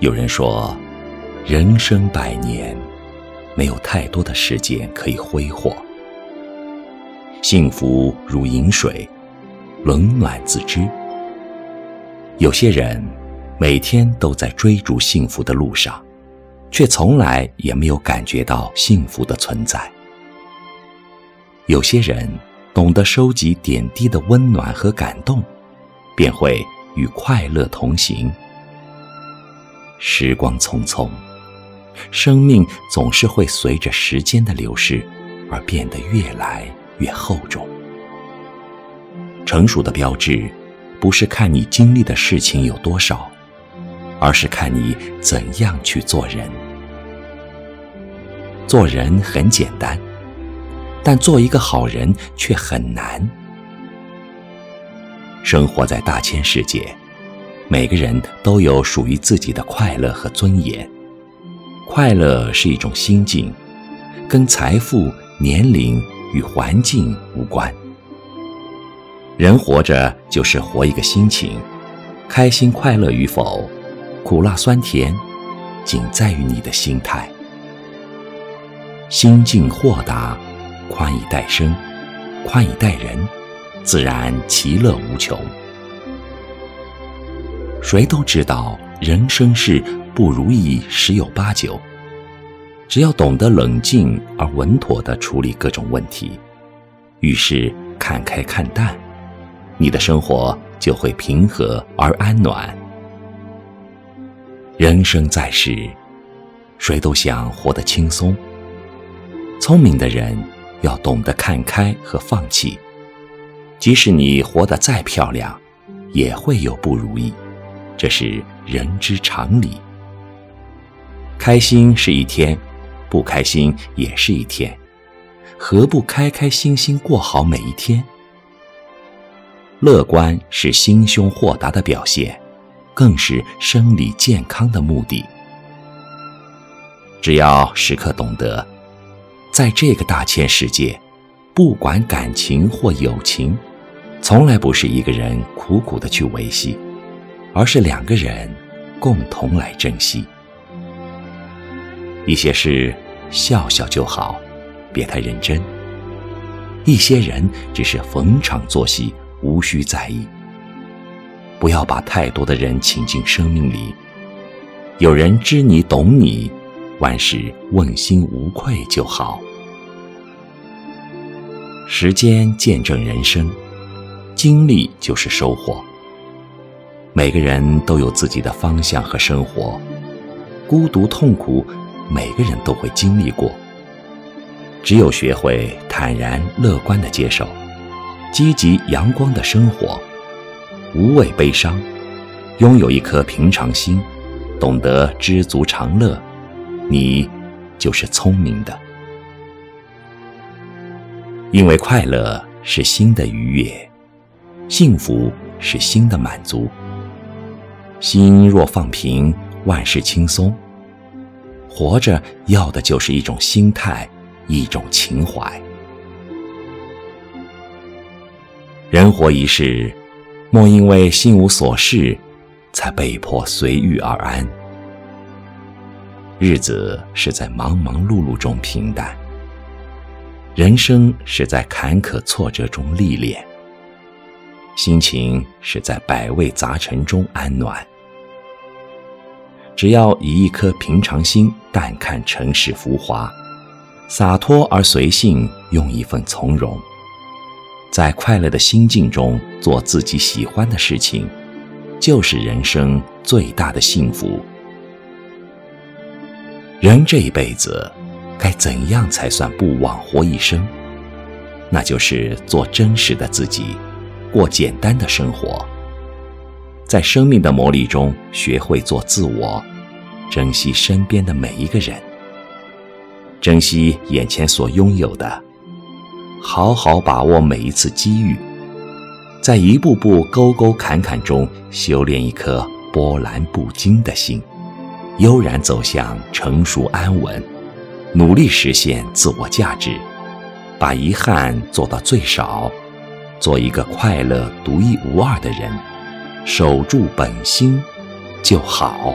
有人说，人生百年，没有太多的时间可以挥霍。幸福如饮水，冷暖自知。有些人每天都在追逐幸福的路上，却从来也没有感觉到幸福的存在。有些人懂得收集点滴的温暖和感动，便会与快乐同行。时光匆匆，生命总是会随着时间的流逝而变得越来。越厚重。成熟的标志，不是看你经历的事情有多少，而是看你怎样去做人。做人很简单，但做一个好人却很难。生活在大千世界，每个人都有属于自己的快乐和尊严。快乐是一种心境，跟财富、年龄。与环境无关。人活着就是活一个心情，开心快乐与否，苦辣酸甜，仅在于你的心态。心境豁达，宽以待生，宽以待人，自然其乐无穷。谁都知道，人生事不如意十有八九。只要懂得冷静而稳妥地处理各种问题，遇事看开看淡，你的生活就会平和而安暖。人生在世，谁都想活得轻松。聪明的人要懂得看开和放弃，即使你活得再漂亮，也会有不如意，这是人之常理。开心是一天。不开心也是一天，何不开开心心过好每一天？乐观是心胸豁达的表现，更是生理健康的目的。只要时刻懂得，在这个大千世界，不管感情或友情，从来不是一个人苦苦的去维系，而是两个人共同来珍惜。一些事笑笑就好，别太认真；一些人只是逢场作戏，无需在意。不要把太多的人请进生命里，有人知你懂你，万事问心无愧就好。时间见证人生，经历就是收获。每个人都有自己的方向和生活，孤独痛苦。每个人都会经历过，只有学会坦然乐观的接受，积极阳光的生活，无畏悲伤，拥有一颗平常心，懂得知足常乐，你就是聪明的。因为快乐是心的愉悦，幸福是心的满足。心若放平，万事轻松。活着要的就是一种心态，一种情怀。人活一世，莫因为心无所事，才被迫随遇而安。日子是在忙忙碌碌中平淡，人生是在坎坷挫折中历练，心情是在百味杂陈中安暖。只要以一颗平常心淡看尘世浮华，洒脱而随性，用一份从容，在快乐的心境中做自己喜欢的事情，就是人生最大的幸福。人这一辈子，该怎样才算不枉活一生？那就是做真实的自己，过简单的生活。在生命的磨砺中，学会做自我，珍惜身边的每一个人，珍惜眼前所拥有的，好好把握每一次机遇，在一步步沟沟坎坎中修炼一颗波澜不惊的心，悠然走向成熟安稳，努力实现自我价值，把遗憾做到最少，做一个快乐独一无二的人。守住本心，就好。